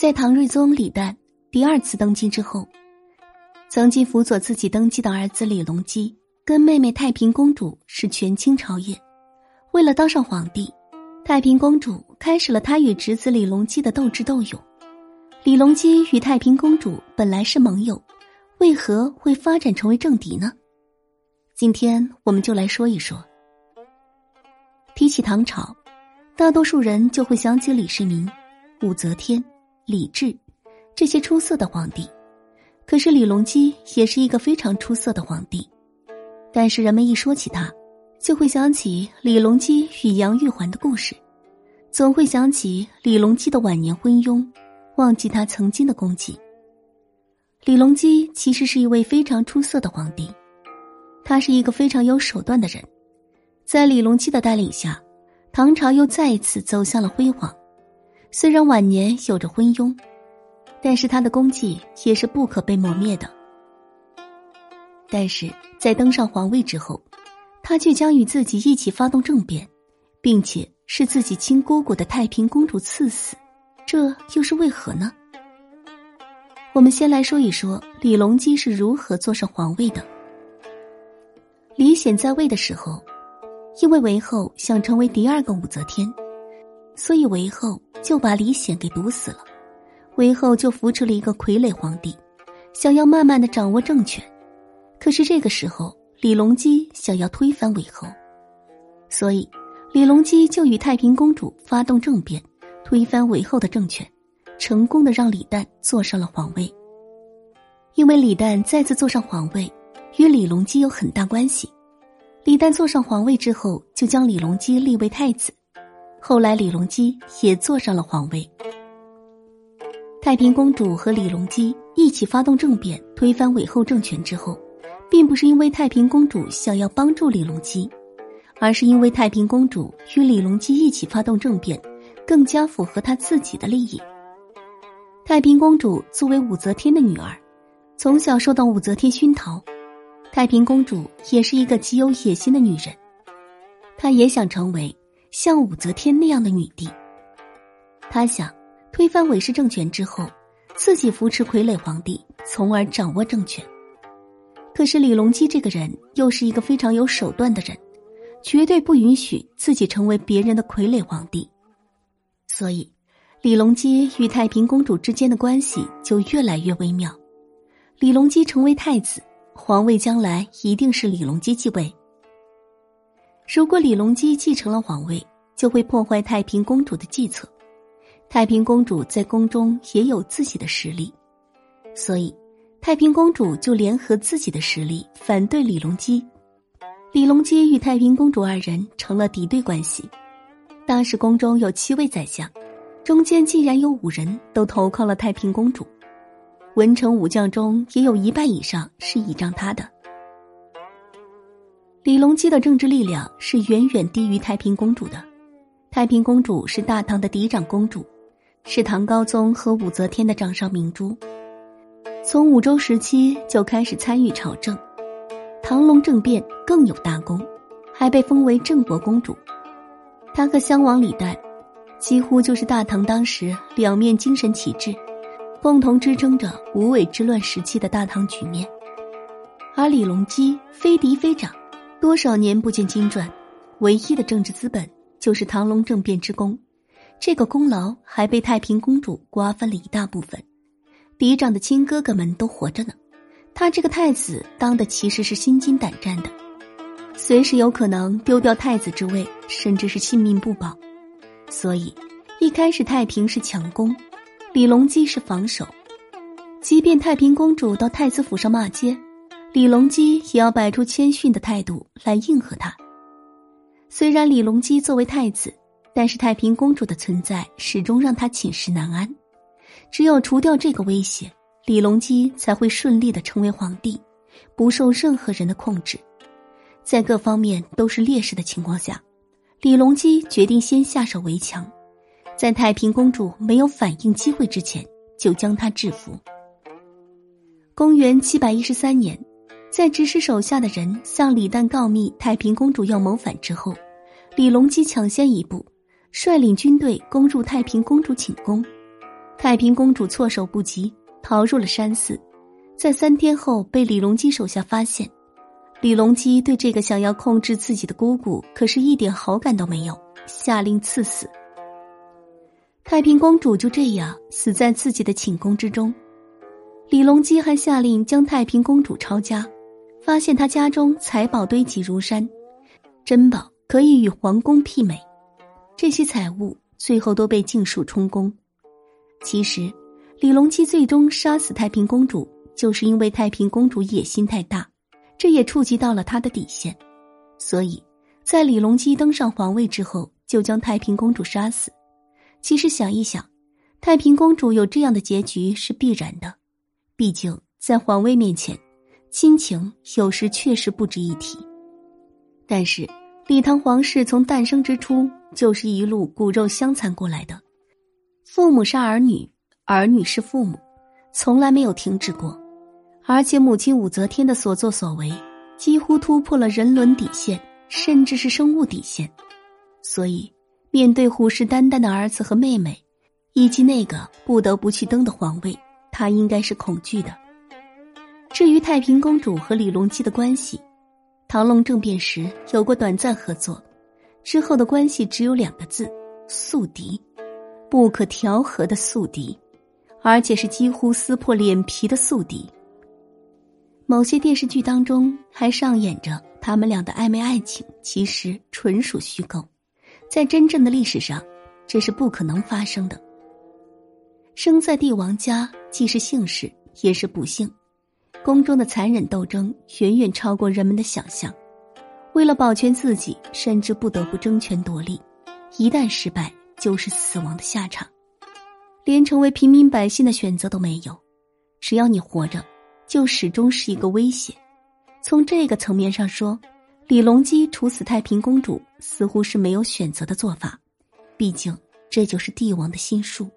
在唐睿宗李旦第二次登基之后，曾经辅佐自己登基的儿子李隆基跟妹妹太平公主是权倾朝野。为了当上皇帝，太平公主开始了她与侄子李隆基的斗智斗勇。李隆基与太平公主本来是盟友，为何会发展成为政敌呢？今天我们就来说一说。提起唐朝，大多数人就会想起李世民、武则天、李治这些出色的皇帝。可是李隆基也是一个非常出色的皇帝，但是人们一说起他，就会想起李隆基与杨玉环的故事，总会想起李隆基的晚年昏庸。忘记他曾经的功绩。李隆基其实是一位非常出色的皇帝，他是一个非常有手段的人。在李隆基的带领下，唐朝又再一次走向了辉煌。虽然晚年有着昏庸，但是他的功绩也是不可被磨灭的。但是在登上皇位之后，他却将与自己一起发动政变，并且是自己亲姑姑的太平公主赐死。这又是为何呢？我们先来说一说李隆基是如何坐上皇位的。李显在位的时候，因为韦后想成为第二个武则天，所以韦后就把李显给毒死了。韦后就扶持了一个傀儡皇帝，想要慢慢的掌握政权。可是这个时候，李隆基想要推翻韦后，所以李隆基就与太平公主发动政变。推翻韦后的政权，成功的让李旦坐上了皇位。因为李旦再次坐上皇位，与李隆基有很大关系。李旦坐上皇位之后，就将李隆基立为太子。后来李隆基也坐上了皇位。太平公主和李隆基一起发动政变，推翻韦后政权之后，并不是因为太平公主想要帮助李隆基，而是因为太平公主与李隆基一起发动政变。更加符合他自己的利益。太平公主作为武则天的女儿，从小受到武则天熏陶。太平公主也是一个极有野心的女人，她也想成为像武则天那样的女帝。她想推翻韦氏政权之后，自己扶持傀儡皇帝，从而掌握政权。可是李隆基这个人又是一个非常有手段的人，绝对不允许自己成为别人的傀儡皇帝。所以，李隆基与太平公主之间的关系就越来越微妙。李隆基成为太子，皇位将来一定是李隆基继位。如果李隆基继承了皇位，就会破坏太平公主的计策。太平公主在宫中也有自己的实力，所以太平公主就联合自己的实力反对李隆基。李隆基与太平公主二人成了敌对关系。当时宫中有七位宰相，中间竟然有五人都投靠了太平公主，文臣武将中也有一半以上是倚仗他的。李隆基的政治力量是远远低于太平公主的。太平公主是大唐的嫡长公主，是唐高宗和武则天的掌上明珠，从武周时期就开始参与朝政，唐隆政变更有大功，还被封为郑国公主。他和襄王李旦，几乎就是大唐当时两面精神旗帜，共同支撑着无尾之乱时期的大唐局面。而李隆基非嫡非长，多少年不见经传，唯一的政治资本就是唐隆政变之功，这个功劳还被太平公主瓜分了一大部分。嫡长的亲哥哥们都活着呢，他这个太子当的其实是心惊胆战的。随时有可能丢掉太子之位，甚至是性命不保。所以，一开始太平是强攻，李隆基是防守。即便太平公主到太子府上骂街，李隆基也要摆出谦逊的态度来应和他。虽然李隆基作为太子，但是太平公主的存在始终让他寝食难安。只有除掉这个威胁，李隆基才会顺利的成为皇帝，不受任何人的控制。在各方面都是劣势的情况下，李隆基决定先下手为强，在太平公主没有反应机会之前，就将她制服。公元七百一十三年，在指使手下的人向李旦告密太平公主要谋反之后，李隆基抢先一步，率领军队攻入太平公主寝宫，太平公主措手不及，逃入了山寺，在三天后被李隆基手下发现。李隆基对这个想要控制自己的姑姑可是一点好感都没有，下令赐死。太平公主就这样死在自己的寝宫之中。李隆基还下令将太平公主抄家，发现他家中财宝堆积如山，珍宝可以与皇宫媲美。这些财物最后都被尽数充公。其实，李隆基最终杀死太平公主，就是因为太平公主野心太大。这也触及到了他的底线，所以，在李隆基登上皇位之后，就将太平公主杀死。其实想一想，太平公主有这样的结局是必然的，毕竟在皇位面前，亲情有时确实不值一提。但是，李唐皇室从诞生之初就是一路骨肉相残过来的，父母杀儿女，儿女是父母，从来没有停止过。而且母亲武则天的所作所为，几乎突破了人伦底线，甚至是生物底线。所以，面对虎视眈眈的儿子和妹妹，以及那个不得不去登的皇位，他应该是恐惧的。至于太平公主和李隆基的关系，唐隆政变时有过短暂合作，之后的关系只有两个字：宿敌，不可调和的宿敌，而且是几乎撕破脸皮的宿敌。某些电视剧当中还上演着他们俩的暧昧爱情，其实纯属虚构，在真正的历史上，这是不可能发生的。生在帝王家，既是幸事，也是不幸。宫中的残忍斗争远远超过人们的想象，为了保全自己，甚至不得不争权夺利，一旦失败，就是死亡的下场，连成为平民百姓的选择都没有。只要你活着。就始终是一个威胁。从这个层面上说，李隆基处死太平公主似乎是没有选择的做法，毕竟这就是帝王的心术。